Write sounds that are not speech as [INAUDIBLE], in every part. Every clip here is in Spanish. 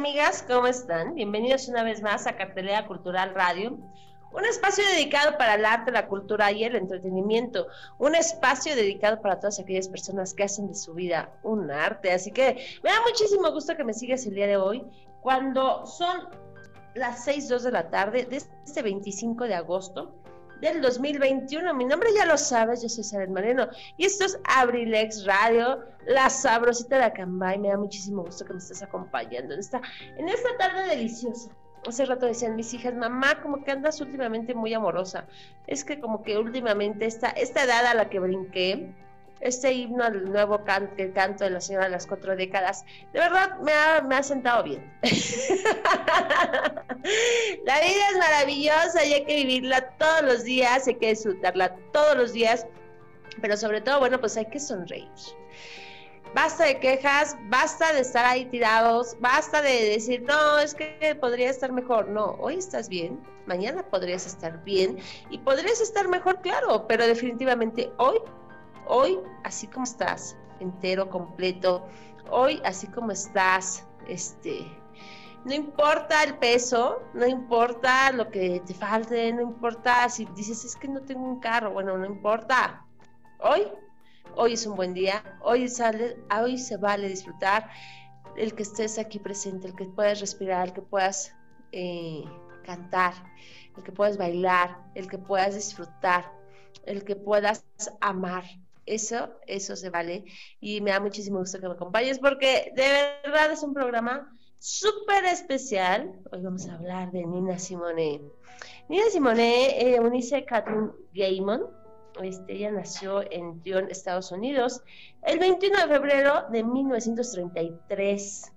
Amigas, ¿cómo están? Bienvenidos una vez más a Cartelera Cultural Radio, un espacio dedicado para el arte, la cultura y el entretenimiento, un espacio dedicado para todas aquellas personas que hacen de su vida un arte. Así que me da muchísimo gusto que me sigas el día de hoy, cuando son las 6.02 de la tarde de este 25 de agosto del 2021. Mi nombre ya lo sabes, yo soy Sara Moreno y esto es Abrilex Radio, la sabrosita de Acambay. Me da muchísimo gusto que me estés acompañando en esta, en esta tarde deliciosa. Hace rato decían mis hijas, mamá, como que andas últimamente muy amorosa. Es que como que últimamente esta, esta edad a la que brinqué, este himno al nuevo canto, el canto de la señora de las cuatro décadas, de verdad me ha, me ha sentado bien. [LAUGHS] la vida es maravillosa y hay que vivirla todos los días, hay que disfrutarla todos los días, pero sobre todo, bueno, pues hay que sonreír. Basta de quejas, basta de estar ahí tirados, basta de decir, no, es que podría estar mejor. No, hoy estás bien, mañana podrías estar bien y podrías estar mejor, claro, pero definitivamente hoy hoy así como estás, entero, completo, hoy así como estás, este, no importa el peso, no importa lo que te falte, no importa si dices es que no tengo un carro, bueno, no importa. Hoy, hoy es un buen día, hoy sale, hoy se vale disfrutar el que estés aquí presente, el que puedas respirar, el que puedas eh, cantar, el que puedas bailar, el que puedas disfrutar, el que puedas amar, eso, eso se vale. Y me da muchísimo gusto que me acompañes porque de verdad es un programa súper especial. Hoy vamos a hablar de Nina Simone. Nina Simone, eh, Unice Catherine Gaiman, este, ella nació en Lyon, Estados Unidos, el 21 de febrero de 1933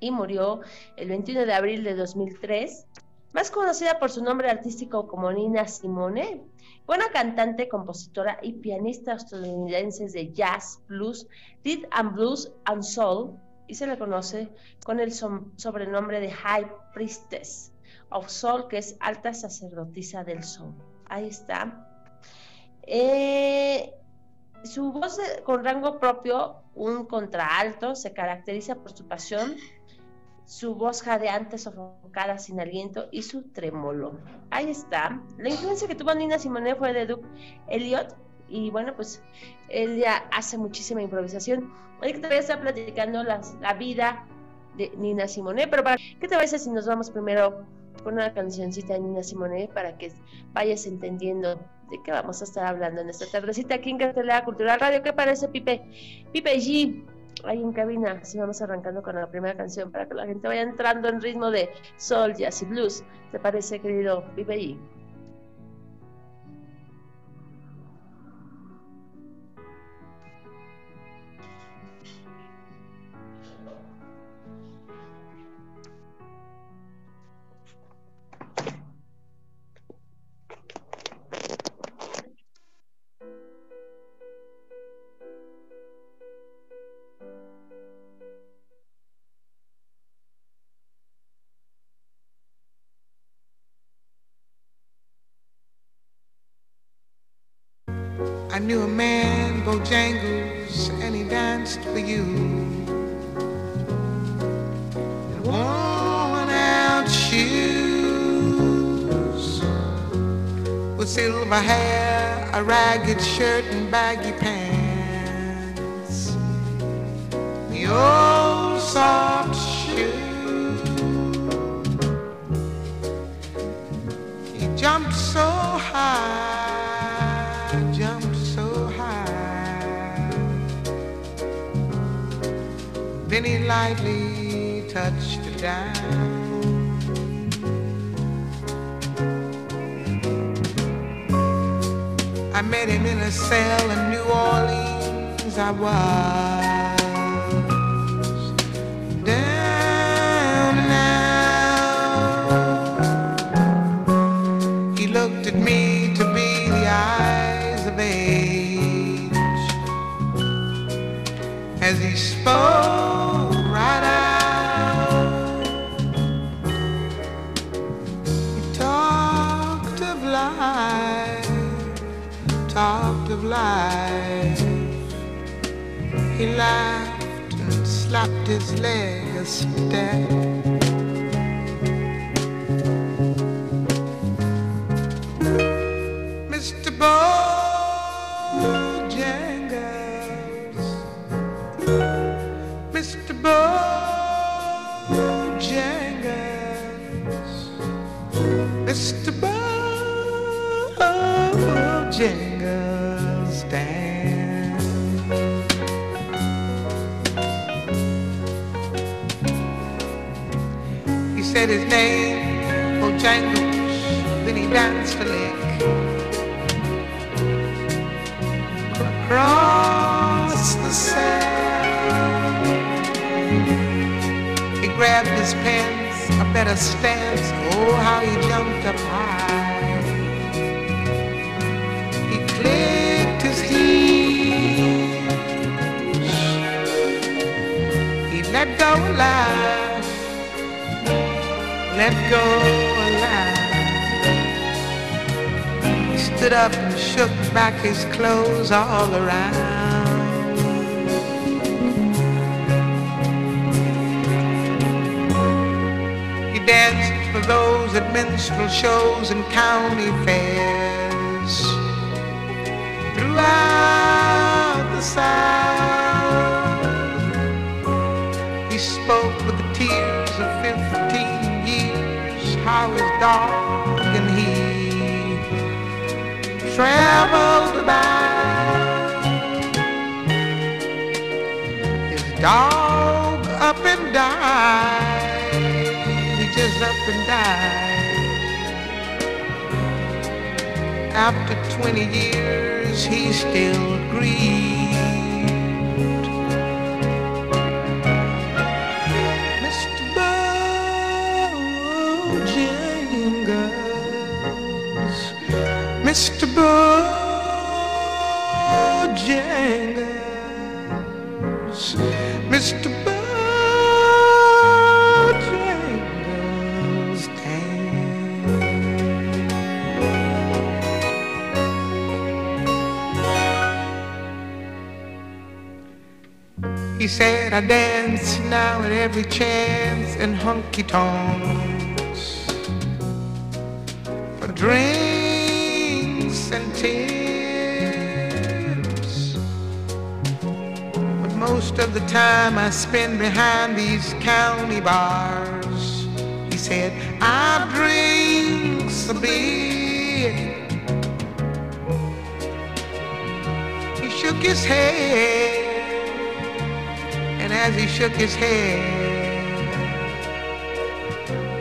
y murió el 21 de abril de 2003 más conocida por su nombre artístico como Nina Simone, buena cantante, compositora y pianista estadounidense de jazz, blues, rhythm and blues and soul, y se le conoce con el sobrenombre de High Priestess of Soul, que es alta sacerdotisa del soul. Ahí está. Eh, su voz con rango propio, un contraalto, se caracteriza por su pasión su voz jadeante, sofocada, sin aliento y su trémolo. Ahí está. La influencia que tuvo Nina Simone fue de Duke Elliot y bueno, pues él ya hace muchísima improvisación. Hoy que te voy a estar platicando las, la vida de Nina Simone, pero para, ¿qué te parece si nos vamos primero con una cancioncita de Nina Simone para que vayas entendiendo de qué vamos a estar hablando en esta tardecita aquí en Cartelera Cultural Radio? ¿Qué parece, Pipe? Pipe G ahí en cabina, así vamos arrancando con la primera canción para que la gente vaya entrando en ritmo de soul, jazz y blues. ¿Te parece, querido Vive allí? ragged shirt and baggy pants. The old soft shoe. He jumped so high, jumped so high. Then he lightly touched I met him in a cell in New Orleans. I was his legacy dead. Dog up and died. He just up and died. After 20 years, he still grieved. Mr. Bojangles, Mr. Bojangles, Said, I dance now at every chance in honky tonks for drinks and tips. But most of the time I spend behind these county bars. He said, I drinks a bit. He shook his head. As he shook his head,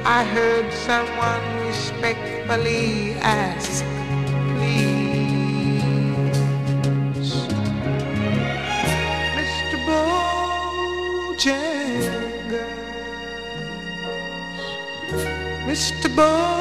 I heard someone respectfully ask, please, Mr. Bojangles, Mr. Bojangles,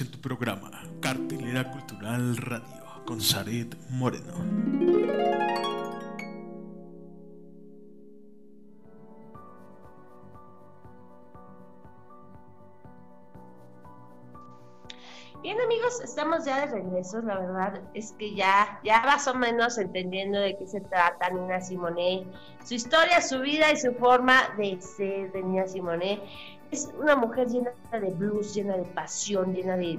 En tu programa, Cartelera Cultural Radio, con Saret Moreno. Bien amigos, estamos ya de regreso, la verdad es que ya, ya más o menos entendiendo de qué se trata Nina Simone, su historia, su vida y su forma de ser de Nina Simone. Es una mujer llena de blues, llena de pasión, llena de,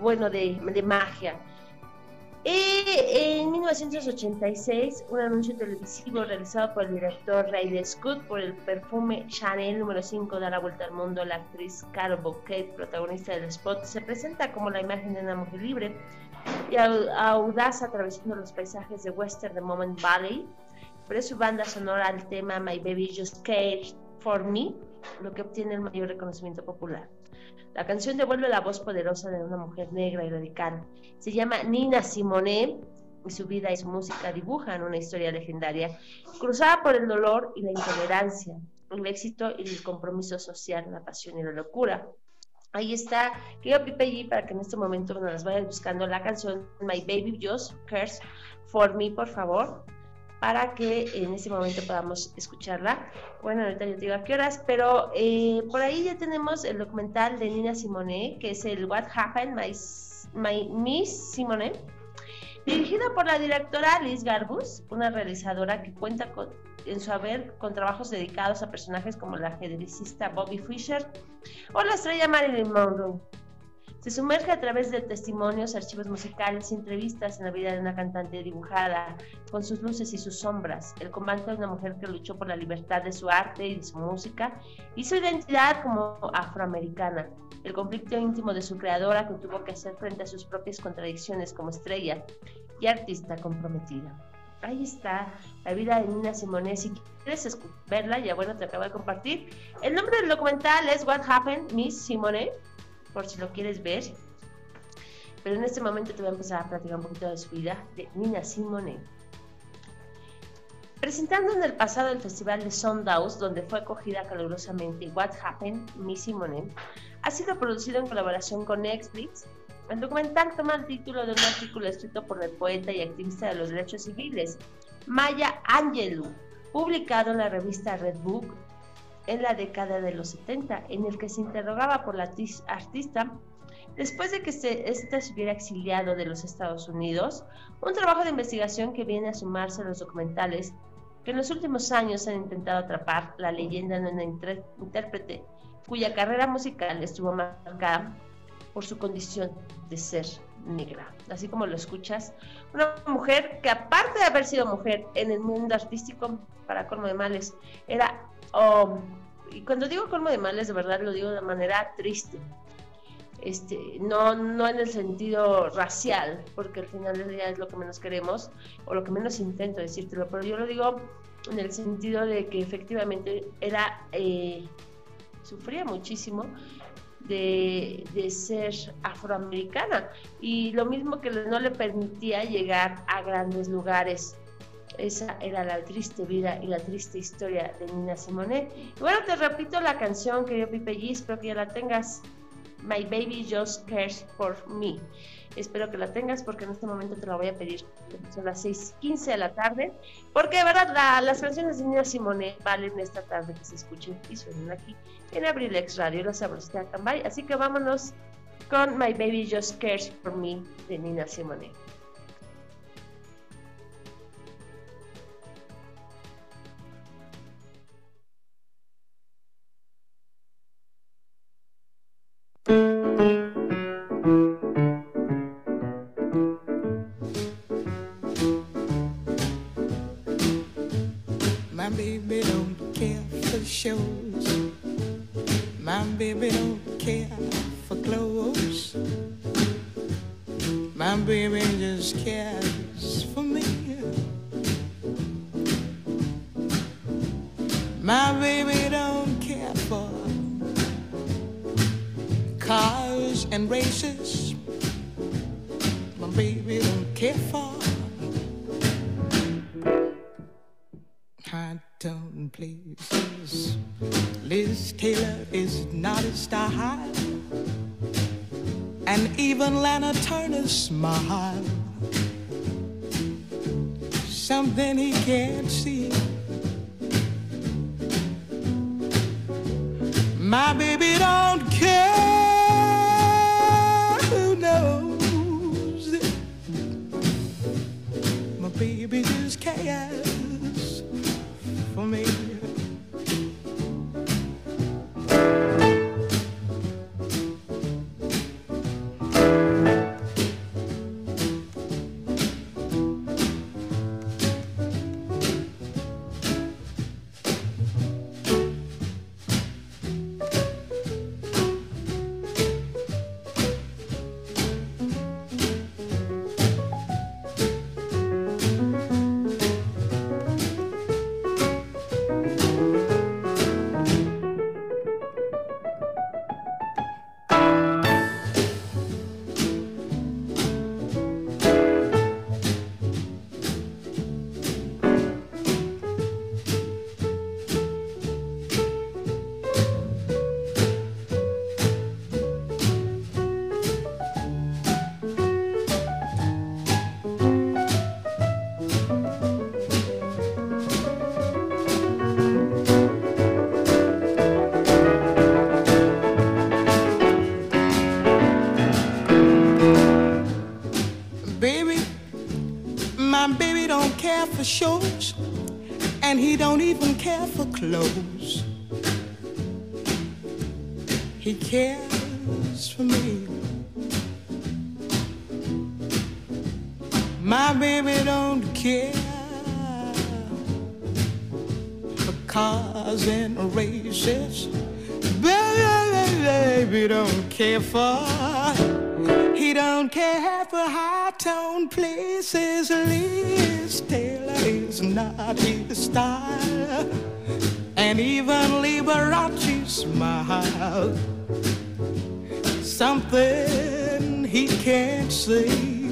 bueno, de, magia. En 1986, un anuncio televisivo realizado por el director Riley Scott por el perfume Chanel número 5 da la vuelta al mundo, la actriz Carol Bouquet, protagonista del spot, se presenta como la imagen de una mujer libre y au- audaz atravesando los paisajes de Western de Moment Valley. Pero su banda sonora al tema My Baby Just Cared for Me, lo que obtiene el mayor reconocimiento popular. La canción devuelve la voz poderosa de una mujer negra y radical. Se llama Nina Simone y su vida y su música dibujan una historia legendaria cruzada por el dolor y la intolerancia, el éxito y el compromiso social, la pasión y la locura. Ahí está, querido Pipe G, para que en este momento nos las vayas buscando la canción My Baby Just Cares for Me, por favor, para que en este momento podamos escucharla. Bueno, ahorita yo te digo a qué horas, pero eh, por ahí ya tenemos el documental de Nina Simone, que es el What Happened, My, My Miss Simone, dirigido por la directora Liz Garbus, una realizadora que cuenta con, en su haber con trabajos dedicados a personajes como la ajedrecista Bobby Fischer o la estrella Marilyn Monroe. Se sumerge a través de testimonios, archivos musicales y entrevistas en la vida de una cantante dibujada, con sus luces y sus sombras, el combate de una mujer que luchó por la libertad de su arte y de su música y su identidad como afroamericana, el conflicto íntimo de su creadora que tuvo que hacer frente a sus propias contradicciones como estrella y artista comprometida. Ahí está la vida de Nina Simone. Si quieres verla, ya bueno, te acabo de compartir. El nombre del documental es What Happened, Miss Simone, por si lo quieres ver. Pero en este momento te voy a empezar a platicar un poquito de su vida de Nina Simone. Presentando en el pasado el Festival de Sundance, donde fue acogida calurosamente What Happened, Miss Simone, ha sido producido en colaboración con Netflix. El documental toma el título de un artículo escrito por el poeta y activista de los derechos civiles, Maya Angelou, publicado en la revista Red Book en la década de los 70, en el que se interrogaba por la artis- artista después de que se, ésta se hubiera exiliado de los Estados Unidos, un trabajo de investigación que viene a sumarse a los documentales que en los últimos años han intentado atrapar la leyenda de una intérprete cuya carrera musical estuvo marcada por su condición de ser negra. Así como lo escuchas, una mujer que aparte de haber sido mujer en el mundo artístico, para colmo de males, era, um, y cuando digo colmo de males, de verdad lo digo de manera triste, este, no, no en el sentido racial, porque al final del día es lo que menos queremos, o lo que menos intento decírtelo, pero yo lo digo en el sentido de que efectivamente era, eh, sufría muchísimo de, de ser afroamericana y lo mismo que no le permitía llegar a grandes lugares. Esa era la triste vida y la triste historia de Nina Simone. Y bueno, te repito la canción que yo Pipe G, espero que ya la tengas. My Baby Just Cares for Me. Espero que la tengas porque en este momento te la voy a pedir. Son las 6:15 de la tarde. Porque de verdad la- las canciones de Nina Simone valen esta tarde que se escuchen y suenen aquí en Abrilex Radio, la sabrosita de Cambay. Así que vámonos con My Baby Just Cares for Me de Nina Simone. High places. Liz Taylor is not a style, and even Lana Turner's smile. Something he can't see. My baby don't care who knows. My baby just cares for shows, and he don't even care for clothes. He cares for me. My baby don't care for cars and races. Baby, baby don't care for he don't care for high tone places. Liz Taylor is not his style. And even Liberace smile. Something he can't see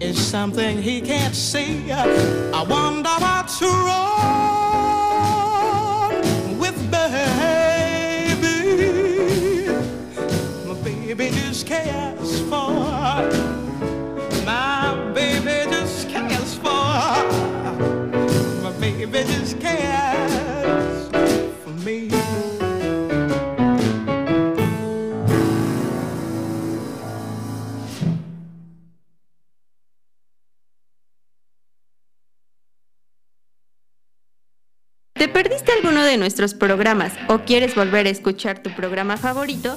is something he can't see. I wonder what's wrong for. My baby just for. My baby for me. ¿Te perdiste alguno de nuestros programas o quieres volver a escuchar tu programa favorito?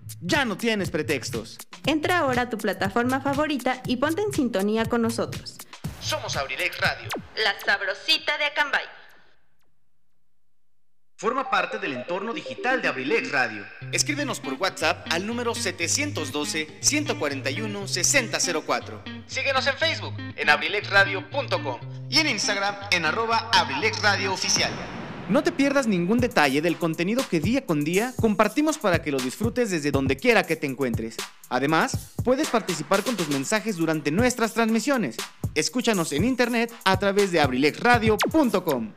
Ya no tienes pretextos. Entra ahora a tu plataforma favorita y ponte en sintonía con nosotros. Somos Abrilex Radio. La sabrosita de Acambay. Forma parte del entorno digital de Abrilex Radio. Escríbenos por WhatsApp al número 712-141-6004. Síguenos en Facebook en abrilexradio.com y en Instagram en arroba abrilexradiooficial. No te pierdas ningún detalle del contenido que día con día compartimos para que lo disfrutes desde donde quiera que te encuentres. Además, puedes participar con tus mensajes durante nuestras transmisiones. Escúchanos en internet a través de abrilexradio.com.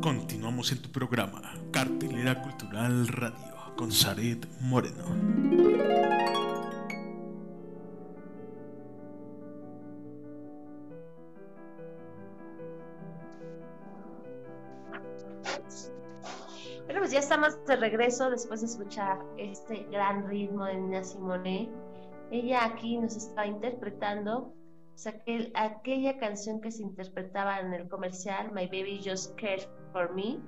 Continuamos en tu programa, Cartelera Cultural Radio, con Zaret Moreno. Ya estamos de regreso después de escuchar este gran ritmo de Nina Simone. Ella aquí nos está interpretando o sea, aquel- aquella canción que se interpretaba en el comercial My Baby Just Cares for Me.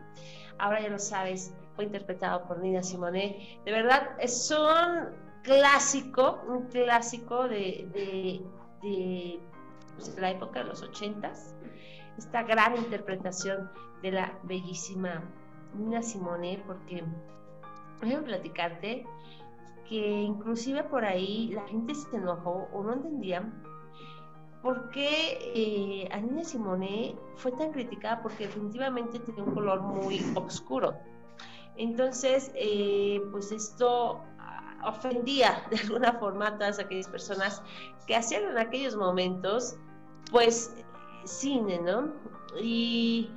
Ahora ya lo sabes, fue interpretado por Nina Simone. De verdad, es un clásico, un clásico de, de, de, pues, la época de los ochentas. Esta gran interpretación de la bellísima Nina Simone, porque déjame platicarte que inclusive por ahí la gente se enojó o no entendía por qué eh, a Nina Simone fue tan criticada porque definitivamente tenía un color muy oscuro. Entonces, eh, pues esto ah, ofendía [LAUGHS] de alguna forma a todas aquellas personas que hacían en aquellos momentos, pues, cine, ¿no? Y,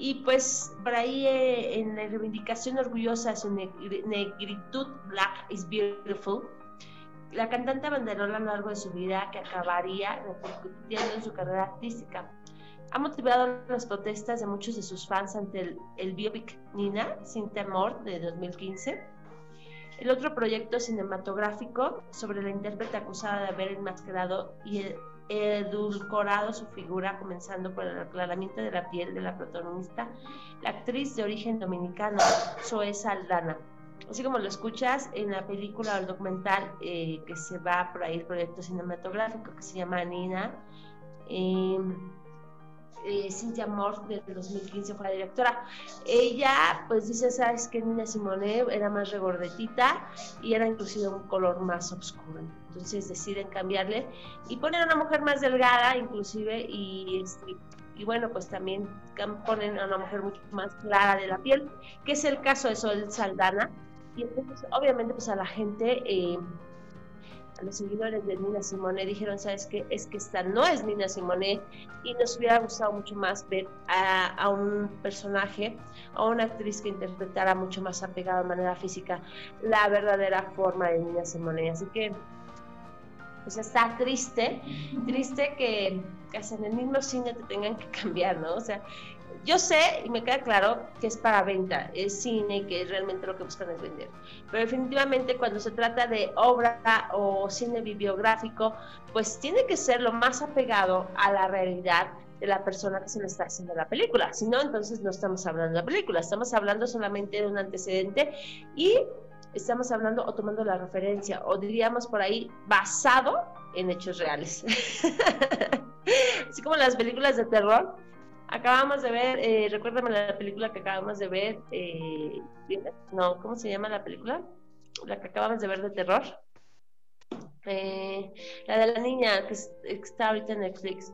y pues por ahí eh, en la reivindicación orgullosa de su negri- negritud, Black is Beautiful, la cantante abanderó a lo largo de su vida que acabaría repercutiendo en su carrera artística. Ha motivado las protestas de muchos de sus fans ante el, el biopic Nina, Sin Temor, de 2015. El otro proyecto cinematográfico sobre la intérprete acusada de haber enmascarado y edulcorado su figura, comenzando por el aclaramiento de la piel de la protagonista, la actriz de origen dominicano, Zoe Saldana. Así como lo escuchas en la película o el documental eh, que se va por ahí, el proyecto cinematográfico que se llama Nina, eh, eh, Cynthia Moore del 2015 fue la directora. Ella, pues dice, sabes que Nina Simone era más regordetita y era inclusive un color más oscuro. Entonces deciden cambiarle y poner a una mujer más delgada, inclusive, y, este, y bueno, pues también ponen a una mujer mucho más clara de la piel, que es el caso de Sol Saldana. Y entonces, obviamente, pues a la gente, eh, a los seguidores de Nina Simone, dijeron, ¿sabes qué? Es que esta no es Nina Simone y nos hubiera gustado mucho más ver a, a un personaje, a una actriz que interpretara mucho más apegada de manera física la verdadera forma de Nina Simone. Así que, pues está triste, triste que hasta en el mismo cine te tengan que cambiar, ¿no? O sea, yo sé y me queda claro que es para venta, es cine y que realmente lo que buscan es vender. Pero definitivamente cuando se trata de obra o cine bibliográfico, pues tiene que ser lo más apegado a la realidad de la persona que se le está haciendo la película. Si no, entonces no estamos hablando de la película, estamos hablando solamente de un antecedente y estamos hablando o tomando la referencia, o diríamos por ahí, basado en hechos reales. [LAUGHS] Así como las películas de terror, acabamos de ver, eh, recuérdame la película que acabamos de ver, eh, no, ¿cómo se llama la película? La que acabamos de ver de terror. Eh, la de la niña que, es- que está ahorita en Netflix.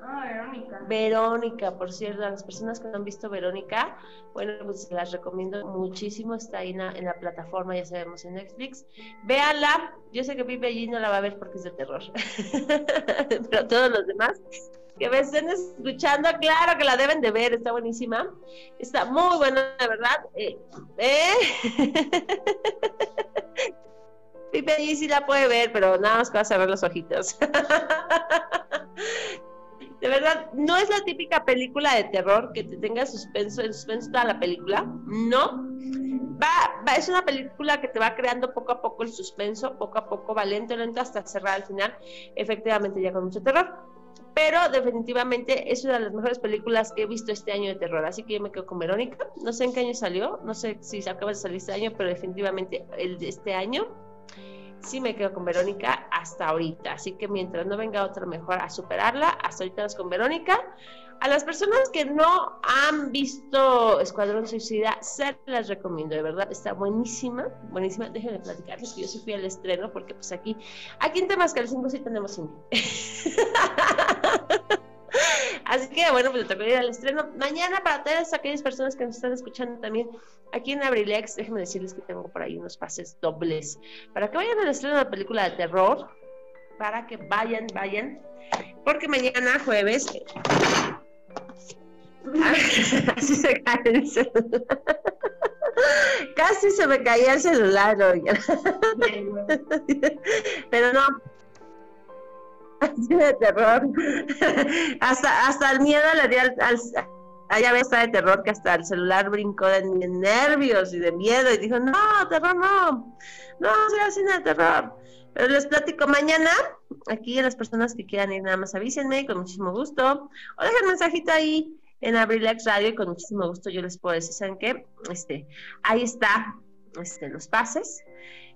Ah, Verónica. Verónica, por cierto, a las personas que no han visto Verónica, bueno, pues las recomiendo muchísimo, está ahí en la, en la plataforma, ya sabemos, en Netflix. Véanla, yo sé que Pipe allí no la va a ver porque es de terror, [LAUGHS] pero todos los demás que me estén escuchando, claro que la deben de ver, está buenísima, está muy buena, la verdad. Eh, ¿eh? [LAUGHS] Pipe allí sí la puede ver, pero nada más que vas a ver los ojitos. [LAUGHS] De verdad, no es la típica película de terror que te tenga suspenso, en suspenso toda la película. No. Va, va, es una película que te va creando poco a poco el suspenso, poco a poco va lento, lento hasta cerrar al final. Efectivamente, ya con mucho terror. Pero definitivamente es una de las mejores películas que he visto este año de terror. Así que yo me quedo con Verónica. No sé en qué año salió, no sé si se acaba de salir este año, pero definitivamente el de este año sí me quedo con Verónica hasta ahorita. Así que mientras no venga otra mejor a superarla, hasta ahorita nos con Verónica. A las personas que no han visto Escuadrón Suicida, se las recomiendo, de verdad, está buenísima, buenísima. Déjenme platicarles que yo sí fui al estreno, porque pues aquí, aquí en Temascalcingo sí tenemos cine. [LAUGHS] Así que bueno, pues le tocó ir al estreno. Mañana para todas aquellas personas que nos están escuchando también aquí en Abrilex, déjenme decirles que tengo por ahí unos pases dobles para que vayan al estreno de la película de terror, para que vayan, vayan, porque mañana jueves [LAUGHS] Así se cae el celular. [LAUGHS] Casi se me caía el celular, oigan. [LAUGHS] Pero no. [LAUGHS] De terror. Hasta, hasta el miedo le dio al, al- allá está de terror que hasta el celular brincó de nervios y de miedo y dijo, no, terror no, no, soy cine de terror. Pero les platico mañana, aquí a las personas que quieran ir nada más avísenme con muchísimo gusto, o dejen mensajito ahí en Abrilex Radio y con muchísimo gusto yo les puedo decir, ¿saben qué? Este, ahí está, este, los pases.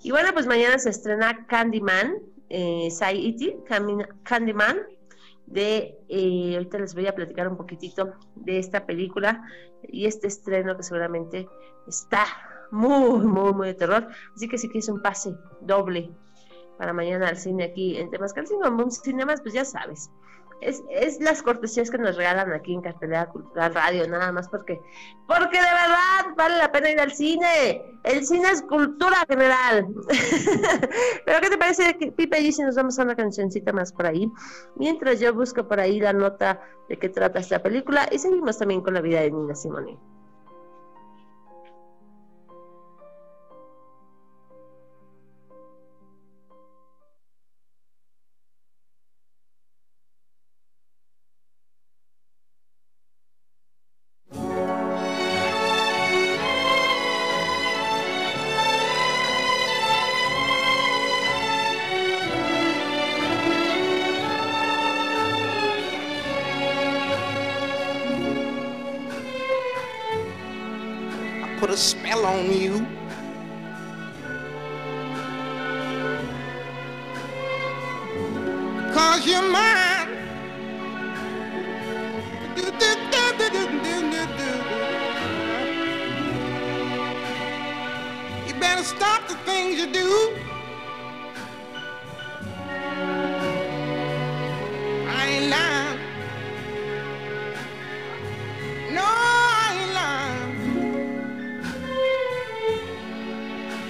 Y bueno, pues mañana se estrena Candyman, eh, Sai Iti, Candyman, de, eh, ahorita les voy a platicar un poquitito de esta película y este estreno que seguramente está muy, muy, muy de terror. Así que si quieres un pase doble para mañana al cine aquí en Temascal Boom Cinemas, pues ya sabes. Es, es, las cortesías que nos regalan aquí en Cartelera Cultural Radio, nada más porque, porque de verdad vale la pena ir al cine. El cine es cultura general. [LAUGHS] Pero ¿qué te parece, Pipe? Y si nos vamos a una cancioncita más por ahí, mientras yo busco por ahí la nota de qué trata esta película y seguimos también con la vida de Nina Simone.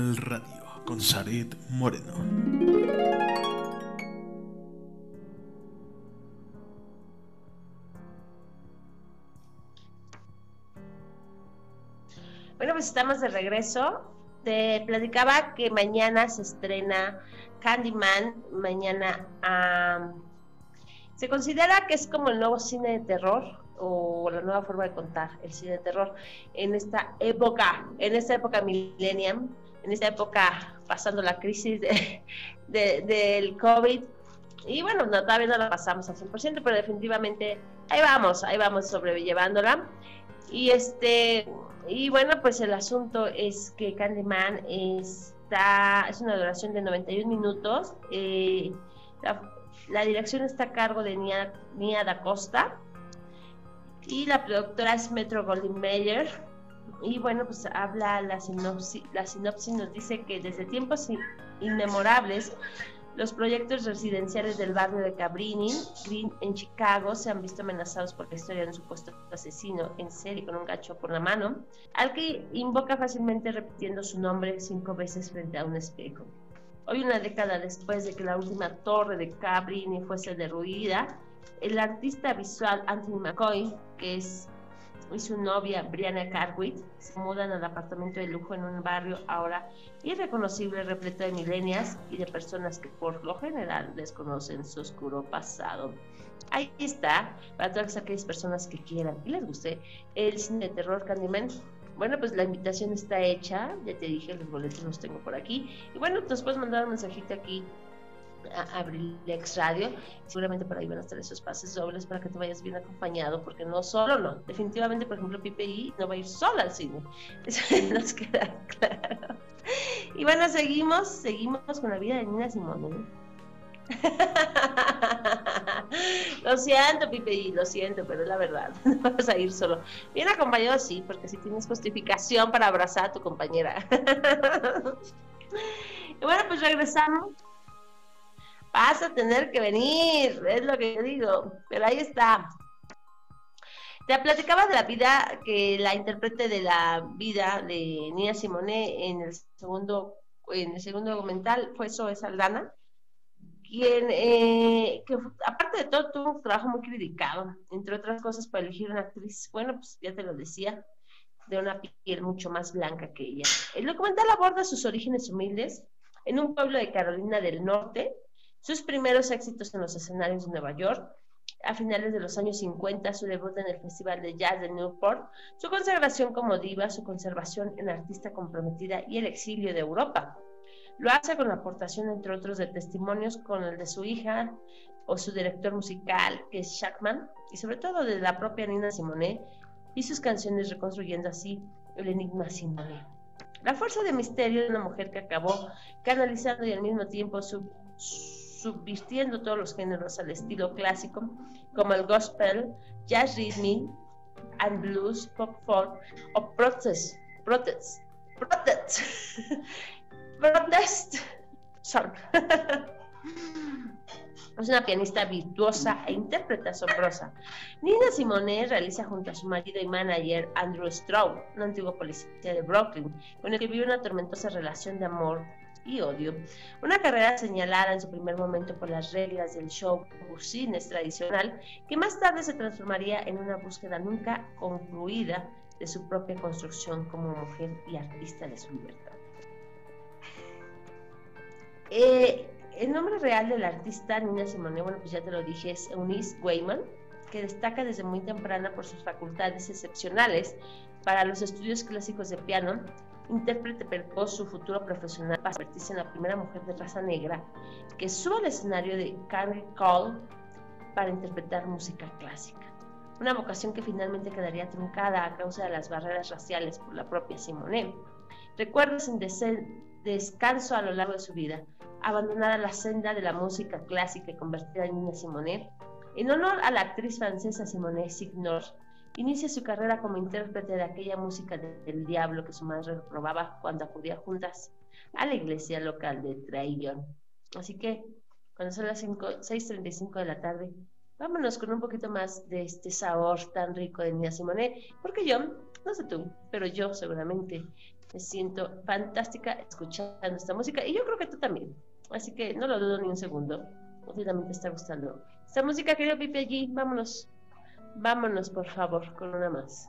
Radio con Saret Moreno. Bueno, pues estamos de regreso. Te platicaba que mañana se estrena Candyman, mañana se considera que es como el nuevo cine de terror, o la nueva forma de contar el cine de terror en esta época, en esta época millennium, en esta época pasando la crisis de, de- del COVID. Y bueno, no, todavía no la pasamos al 100%, pero definitivamente ahí vamos, ahí vamos sobrellevándola. Y este, y bueno, pues el asunto es que Candyman está, es una duración de 91 minutos. eh, la, la dirección está a cargo de Nia, Nia Da Costa y la productora es Metro Goldwyn Mayer. Y bueno, pues habla la sinopsis, la sinopsis nos dice que desde tiempos in- inmemorables los proyectos residenciales del barrio de Cabrini Green en Chicago se han visto amenazados por la historia de un supuesto asesino en serie con un gacho por la mano, al que invoca fácilmente repitiendo su nombre cinco veces frente a un espejo. Hoy, una década después de que la última torre de Cabrini fuese derruida, el artista visual Anthony McCoy, que es y su novia Brianna Carwitt se mudan al apartamento de lujo en un barrio ahora irreconocible, repleto de milenias y de personas que por lo general desconocen su oscuro pasado. Ahí está, para todas aquellas personas que quieran y les guste el cine de terror Candyman. Bueno, pues la invitación está hecha, ya te dije, los boletos los tengo por aquí. Y bueno, puedes mandar un mensajito aquí Abrilex Radio. Seguramente por ahí van a estar esos pases dobles para que te vayas bien acompañado, porque no solo no. Definitivamente, por ejemplo, Pipe I no va a ir sola al cine. [LAUGHS] Eso nos queda claro. Y bueno, seguimos, seguimos con la vida de Nina Simone. [LAUGHS] Lo siento, Pipe lo siento, pero es la verdad. [LAUGHS] No vas a ir solo. Bien acompañado, sí, porque si tienes justificación para abrazar a tu compañera. y bueno, pues regresamos vas a tener que venir, es lo que yo digo, pero ahí está. Te platicaba de la vida, que la intérprete de la vida de Nina Simone en el segundo, en el segundo documental fue Zoe Saldana, quien, eh, que aparte de todo, tuvo un trabajo muy criticado, entre otras cosas, para elegir una actriz, bueno, pues ya te lo decía, de una piel mucho más blanca que ella. El documental aborda sus orígenes humildes en un pueblo de Carolina del Norte, sus primeros éxitos en los escenarios de Nueva York, a finales de los años 50, su debut en el Festival de Jazz de Newport, su consagración como diva, su conservación en artista comprometida y el exilio de Europa. Lo hace con la aportación, entre otros, de testimonios con el de su hija o su director musical, que es Shackman, y sobre todo de la propia Nina Simone y sus canciones reconstruyendo así el enigma Simone. La fuerza de misterio de una mujer que acabó canalizando y al mismo tiempo sub- subvirtiendo todos los géneros al estilo clásico, como el gospel, jazz rhythm and blues, pop folk o [LAUGHS] protest, protest, protest, protest song. Es una pianista virtuosa e intérprete asombrosa. Nina Simone realiza junto a su marido y manager Andrew Straub, un antiguo policía de Brooklyn, con el que vive una tormentosa relación de amor y odio. Una carrera señalada en su primer momento por las reglas del show business tradicional, que más tarde se transformaría en una búsqueda nunca concluida de su propia construcción como mujer y artista de su libertad. Eh, el nombre real del artista Nina Simone, bueno, pues ya te lo dije, es Eunice Wayman, que destaca desde muy temprana por sus facultades excepcionales para los estudios clásicos de piano, intérprete precoz, su futuro profesional para convertirse en la primera mujer de raza negra que sube al escenario de Carnegie Hall para interpretar música clásica. Una vocación que finalmente quedaría truncada a causa de las barreras raciales por la propia Simone. Recuerda sin descanso a lo largo de su vida, abandonada la senda de la música clásica y convertida en Nina Simone, en honor a la actriz francesa Simone Signor, inicia su carrera como intérprete de aquella música de- del diablo que su madre reprobaba cuando acudía juntas a la iglesia local de Traillon. Así que, cuando son las 5 6.35 de la tarde, vámonos con un poquito más de este sabor tan rico de Nina Simone, porque yo, no sé tú, pero yo seguramente me siento fantástica escuchando esta música y yo creo que tú también. Así que no lo dudo ni un segundo. A ti también te está gustando esta música, querido Pipe allí. Vámonos. Vámonos, por favor, con una más.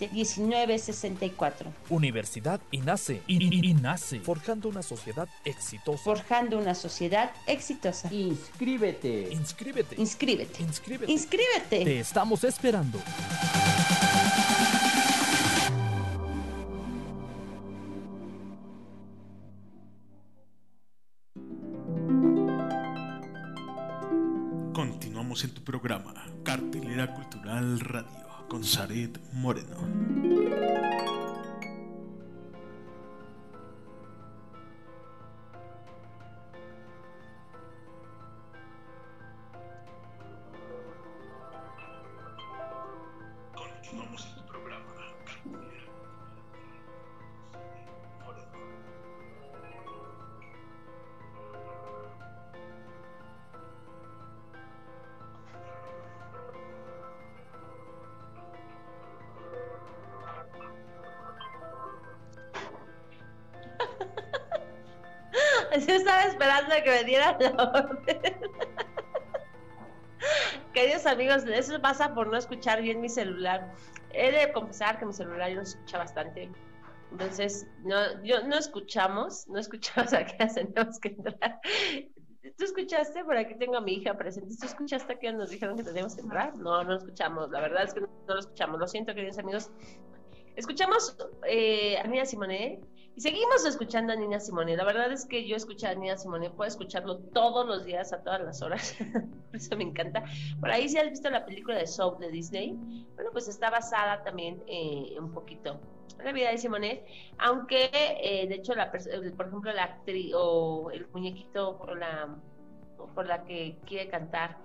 718-127-1964. Universidad INACE. I- INACE. Forjando una sociedad exitosa. Forjando una sociedad exitosa. Inscríbete. Inscríbete. Inscríbete. Inscríbete. Inscríbete. Te estamos esperando. Continuamos en tu programa, Cartelera Cultural Radio, con Zaret Moreno. Orden. [LAUGHS] Queridos amigos, eso pasa por no escuchar bien mi celular. He de confesar que mi celular yo se escucha bastante. Entonces, no, yo, no escuchamos, no escuchamos [LAUGHS] a qué tenemos que entrar. ¿Tú escuchaste? Por aquí tengo a mi hija presente. ¿Tú escuchaste que nos dijeron que teníamos que entrar? No, no escuchamos. La verdad es que no, no lo escuchamos. Lo siento, queridos amigos. Escuchamos eh, a Nina Simone y seguimos escuchando a Nina Simone. La verdad es que yo escucho a Nina Simone, puedo escucharlo todos los días, a todas las horas. [LAUGHS] Por eso me encanta. Por ahí, si has visto la película de Soul de Disney, bueno, pues está basada también eh, un poquito en la vida de Simone, aunque eh, de hecho, la, el- por ejemplo, la actriz o el muñequito por la, por la que quiere cantar,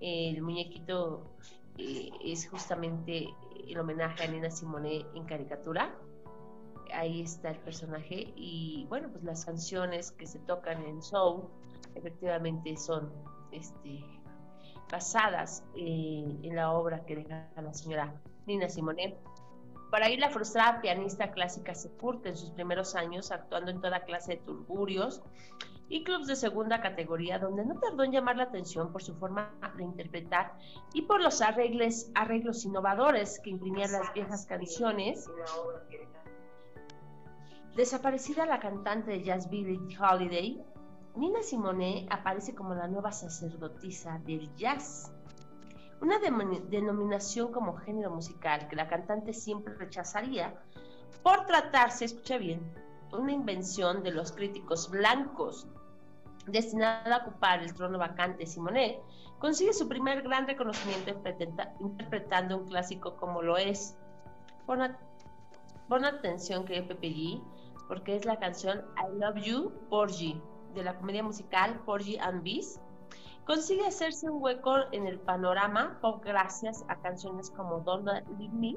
eh, el muñequito eh, es justamente el homenaje a Nina Simone en caricatura. Ahí está el personaje y bueno, pues las canciones que se tocan en Soul efectivamente son este, basadas eh, en la obra que deja la señora Nina Simone. Por ahí la frustrada pianista clásica se curte en sus primeros años actuando en toda clase de turburios y clubs de segunda categoría donde no tardó en llamar la atención por su forma de interpretar y por los arregles, arreglos innovadores que imprimían las viejas canciones. Desaparecida la cantante de jazz Billie Holiday, Nina Simone aparece como la nueva sacerdotisa del jazz, una denominación como género musical que la cantante siempre rechazaría por tratarse, escucha bien, una invención de los críticos blancos destinada a ocupar el trono vacante, Simone consigue su primer gran reconocimiento interpreta- interpretando un clásico como lo es. Pon atención, querido Pepe G, porque es la canción I Love You, Porgy, de la comedia musical Porgy and Bees. Consigue hacerse un hueco en el panorama pop gracias a canciones como Don't Leave Me,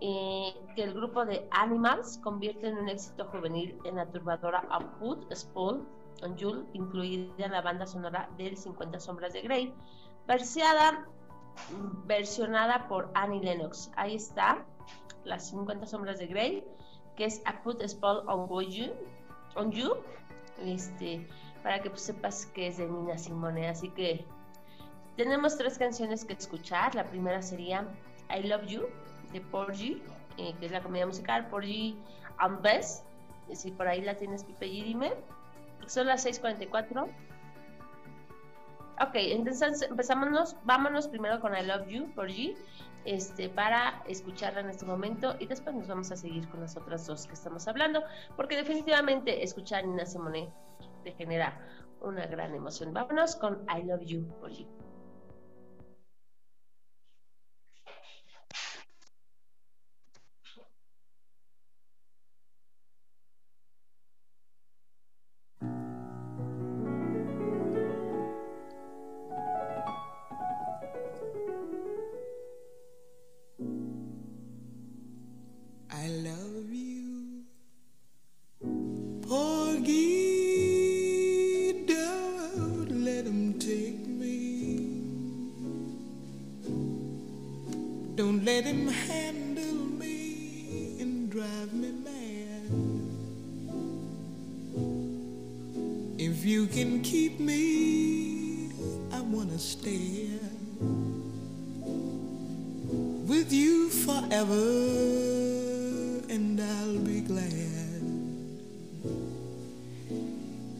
eh, que el grupo de Animals convierte en un éxito juvenil en la turbadora A Put Spool on You, incluida en la banda sonora del 50 Sombras de Grey, versionada por Annie Lennox. Ahí está, las 50 Sombras de Grey, que es A Put Spell on You, on you este, para que pues, sepas que es de Nina Simone. Así que tenemos tres canciones que escuchar. La primera sería I Love You de Porgy, eh, que es la comedia musical Porgy and Bess. Si por ahí la tienes, Pipe, y dime. Son las 6:44. Ok, entonces empezamos, vámonos primero con I Love You, Porgy, este, para escucharla en este momento y después nos vamos a seguir con las otras dos que estamos hablando, porque definitivamente escuchar a Nina Simone te genera una gran emoción. Vámonos con I Love You, Porgy.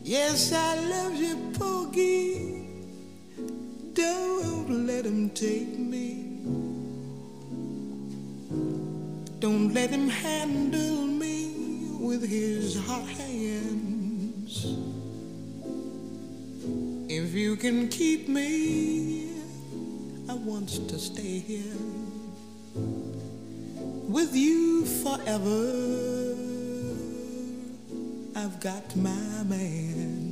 Yes, I love you, Porgy. Don't let him take me. Don't let him handle me with his hot hands. If you can keep me, I want to stay here with you forever. I've got my man.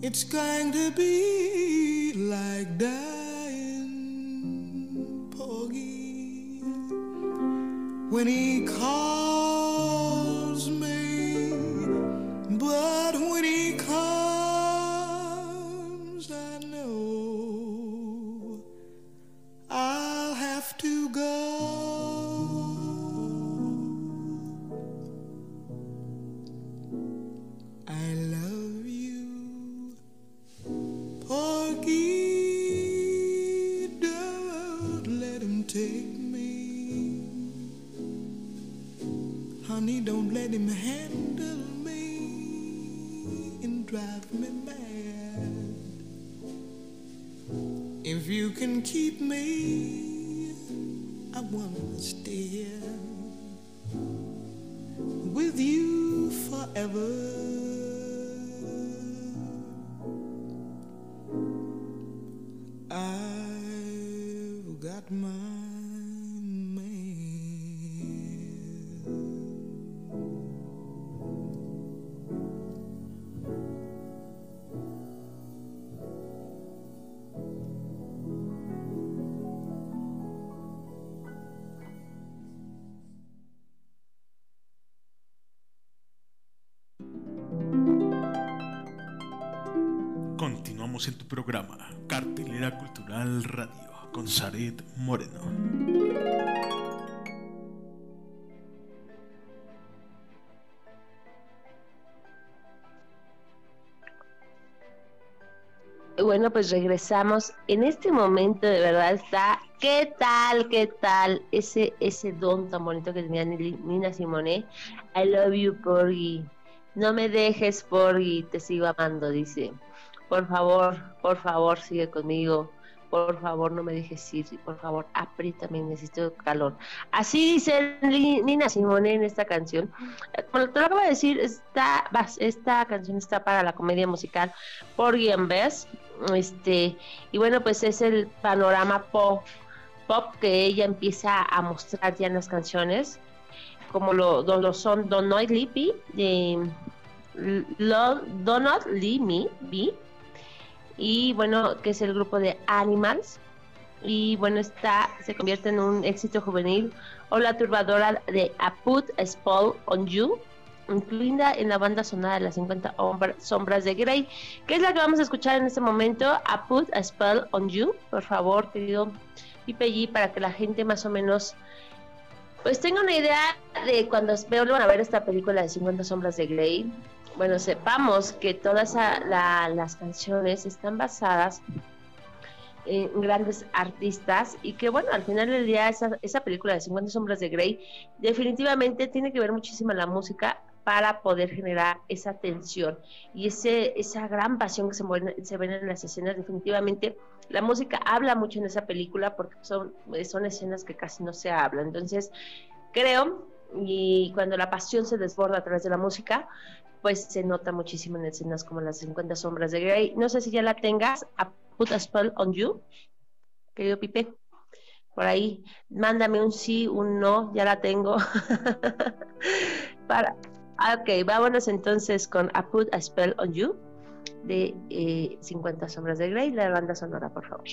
It's going to be like dying, Porgy, when he calls Moreno. Bueno, pues regresamos. En este momento de verdad está, ¿qué tal? ¿Qué tal? Ese, ese don tan bonito que tenía Nina Simone. I love you, Porgy. No me dejes, Porgy, te sigo amando, dice. Por favor, por favor, sigue conmigo. Por favor, no me dejes ir. Por favor, apriétame, necesito calor. Así dice Nina Simone en esta canción. Eh, Como te lo acabo de decir, esta, vas- esta canción está para la comedia musical Porgy and Bess. Este, y bueno, pues es el panorama pop, pop que ella empieza a mostrar ya en las canciones, como lo, son Don't Leave Me, de Don't Not Leave Me, Be, y bueno, que es el grupo de Animals. Y bueno, está, se convierte en un éxito juvenil. O la turbadora de A Put a Spell on You, incluida en la banda sonora de las 50 hombra- sombras de Grey, que es la que vamos a escuchar en este momento, A Put a Spell on You, por favor, querido Pipe G, para que la gente más o menos pues tenga una idea de cuando vuelvan a ver esta película de 50 sombras de Grey, bueno, sepamos que todas la- las canciones están basadas en grandes artistas y que bueno, al final del día esa, esa película de 50 sombras de Grey definitivamente tiene que ver muchísimo la música para poder generar esa tensión y ese, esa gran pasión que se, se ven en las escenas. Definitivamente la música habla mucho en esa película porque son, son escenas que casi no se hablan. Entonces, creo, y cuando la pasión se desborda a través de la música, pues se nota muchísimo en escenas como las 50 sombras de Grey. No sé si ya la tengas, a Put a Spell on You, querido Pipe. Por ahí, mándame un sí, un no, ya la tengo. [LAUGHS] Para, ah, ok, vámonos entonces con A Put a Spell on You de eh, 50 sombras de Grey, la banda sonora, por favor.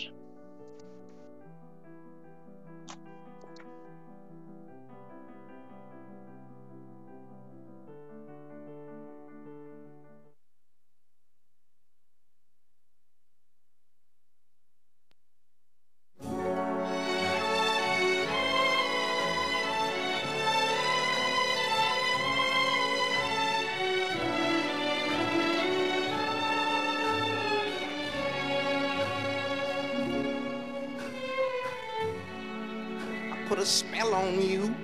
Spell on you.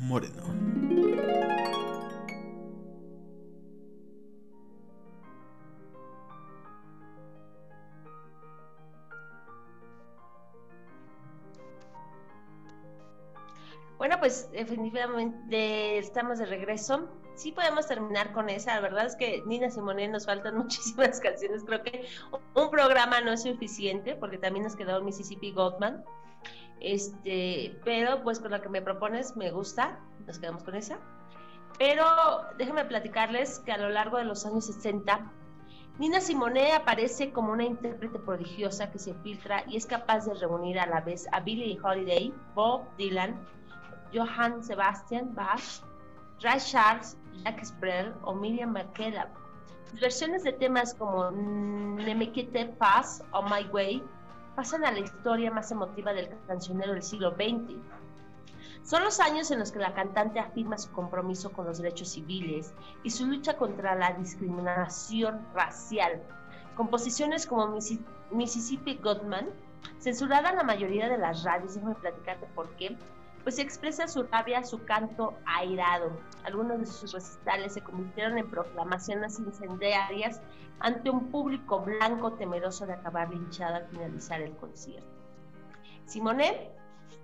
Moreno. Bueno, pues definitivamente estamos de regreso. Sí podemos terminar con esa. La verdad es que Nina Simone nos faltan [LAUGHS] muchísimas canciones. Creo que un programa no es suficiente porque también nos quedó Mississippi Goldman. Este, pero pues con la que me propones me gusta. Nos quedamos con esa. Pero déjenme platicarles que a lo largo de los años 60 Nina Simone aparece como una intérprete prodigiosa que se filtra y es capaz de reunir a la vez a Billie Holiday, Bob Dylan, Johann Sebastian Bach, Ray Charles, Jacques Brel o Miriam Makeba. Sus versiones de temas como Ne me quitte pas o My Way pasan a la historia más emotiva del cancionero del siglo XX. Son los años en los que la cantante afirma su compromiso con los derechos civiles y su lucha contra la discriminación racial. Composiciones como Missi- Mississippi Goodman, censurada en la mayoría de las radios, déjame platicarte por qué, pues expresa su rabia, su canto airado. Algunos de sus recitales se convirtieron en proclamaciones incendiarias ante un público blanco temeroso de acabar linchado al finalizar el concierto. Simone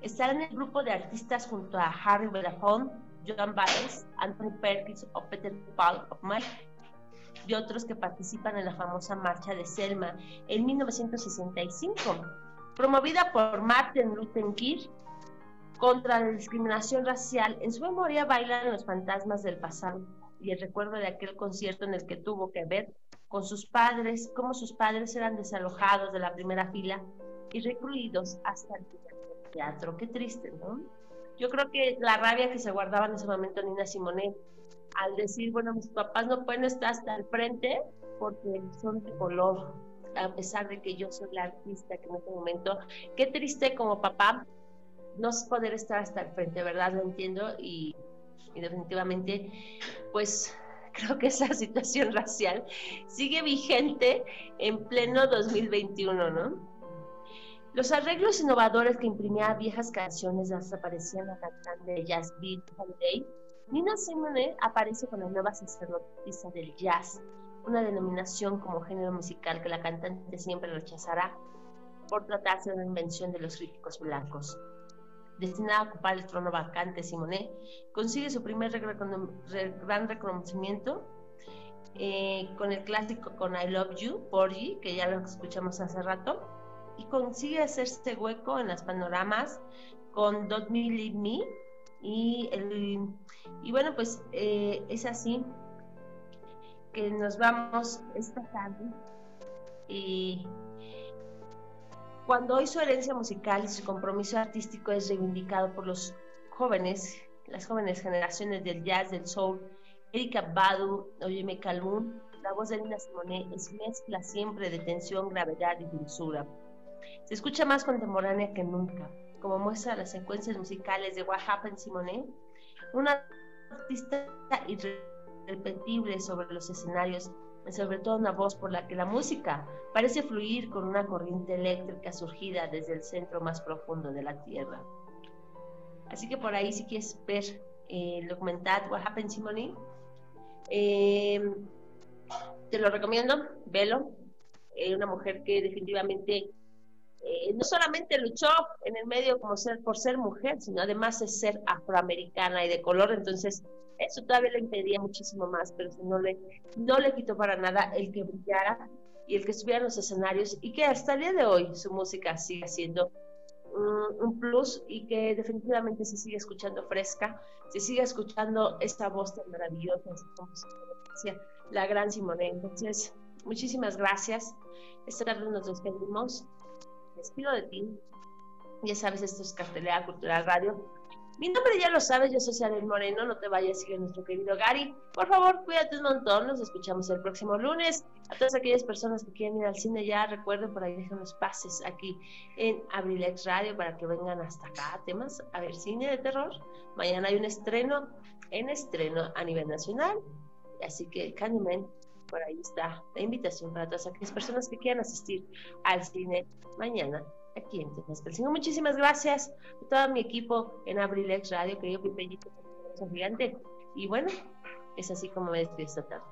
estará en el grupo de artistas junto a Harry Belafonte, Joan Baez, Anthony Perkins o Peter Paul of y otros que participan en la famosa marcha de Selma en 1965, promovida por Martin Luther King contra la discriminación racial. En su memoria bailan los fantasmas del pasado y el recuerdo de aquel concierto en el que tuvo que ver con sus padres, cómo sus padres eran desalojados de la primera fila y recluidos hasta el teatro. Qué triste, ¿no? Yo creo que la rabia que se guardaba en ese momento Nina Simone al decir, bueno, mis papás no pueden estar hasta el frente porque son de color, a pesar de que yo soy la artista que en ese momento, qué triste como papá no poder estar hasta el frente, ¿verdad? Lo entiendo y, definitivamente, pues [LAUGHS] creo que esa situación [LAUGHS] racial sigue vigente en pleno 2021, ¿no? Los arreglos innovadores que imprimía viejas canciones las aparecían la cantante de jazz Bill Holiday. Nina Simone aparece con la nueva sacerdotisa del jazz, una denominación como género musical que la cantante siempre rechazará por tratarse de una invención de los críticos blancos. Destinada a ocupar el trono vacante, Simonet consigue su primer gran reconocimiento eh, con el clásico con I Love You, Porgy, que ya lo escuchamos hace rato, y consigue hacerse hueco en las panoramas con Don't Me Leave Me, y, el- y bueno, pues eh, es así que nos vamos esta tarde y cuando hoy su herencia musical y su compromiso artístico es reivindicado por los jóvenes, las jóvenes generaciones del jazz, del soul, Erika Badu, Oyeme Calhoun, la voz de Nina Simone es mezcla siempre de tensión, gravedad y dulzura. Se escucha más contemporánea que nunca, como muestra las secuencias musicales de What Happened Simone, una artista irrepetible sobre los escenarios, sobre todo una voz por la que la música parece fluir con una corriente eléctrica surgida desde el centro más profundo de la Tierra. Así que por ahí si quieres ver eh, documental What Happened Simone, eh, te lo recomiendo, velo. Eh, una mujer que definitivamente eh, no solamente luchó en el medio como ser por ser mujer, sino además de ser afroamericana y de color, entonces eso todavía le impedía muchísimo más, pero no le, no le quitó para nada el que brillara y el que estuviera en los escenarios y que hasta el día de hoy su música sigue siendo un, un plus y que definitivamente se sigue escuchando fresca, se sigue escuchando esta voz tan maravillosa, la gran Simone. Entonces, muchísimas gracias. Esta tarde nos despedimos. Despido de ti. Ya sabes, esto es Cartelera Cultural Radio. Mi nombre ya lo sabes, yo soy Sarel Moreno, no te vayas, sigue nuestro querido Gary. Por favor, cuídate un montón, nos escuchamos el próximo lunes. A todas aquellas personas que quieren ir al cine ya, recuerden, por ahí dejen los pases aquí en Abrilex Radio para que vengan hasta acá, temas, a ver cine de terror. Mañana hay un estreno, en estreno a nivel nacional, así que Candyman, por ahí está la invitación para todas aquellas personas que quieran asistir al cine mañana aquí en Tenascalcingo. Muchísimas gracias a todo mi equipo en Abrilex Radio, querido Pipellito, gigante. Y bueno, es así como me despido esta tarde.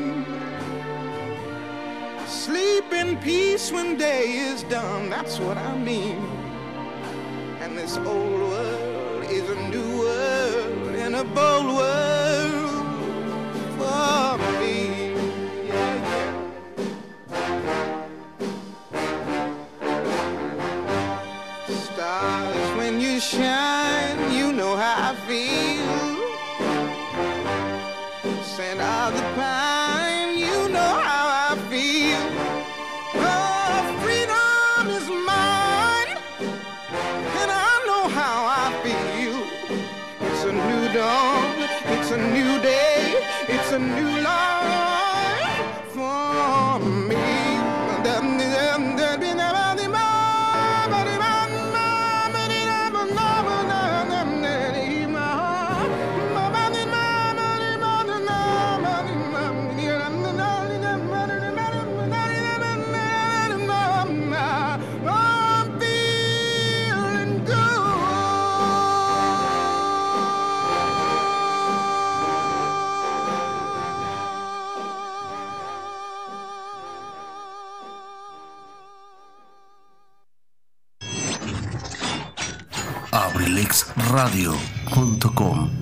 Sleep in peace when day is done, that's what I mean. And this old world is a new world and a bold world for me. Stars, when you shine, abrilexradio.com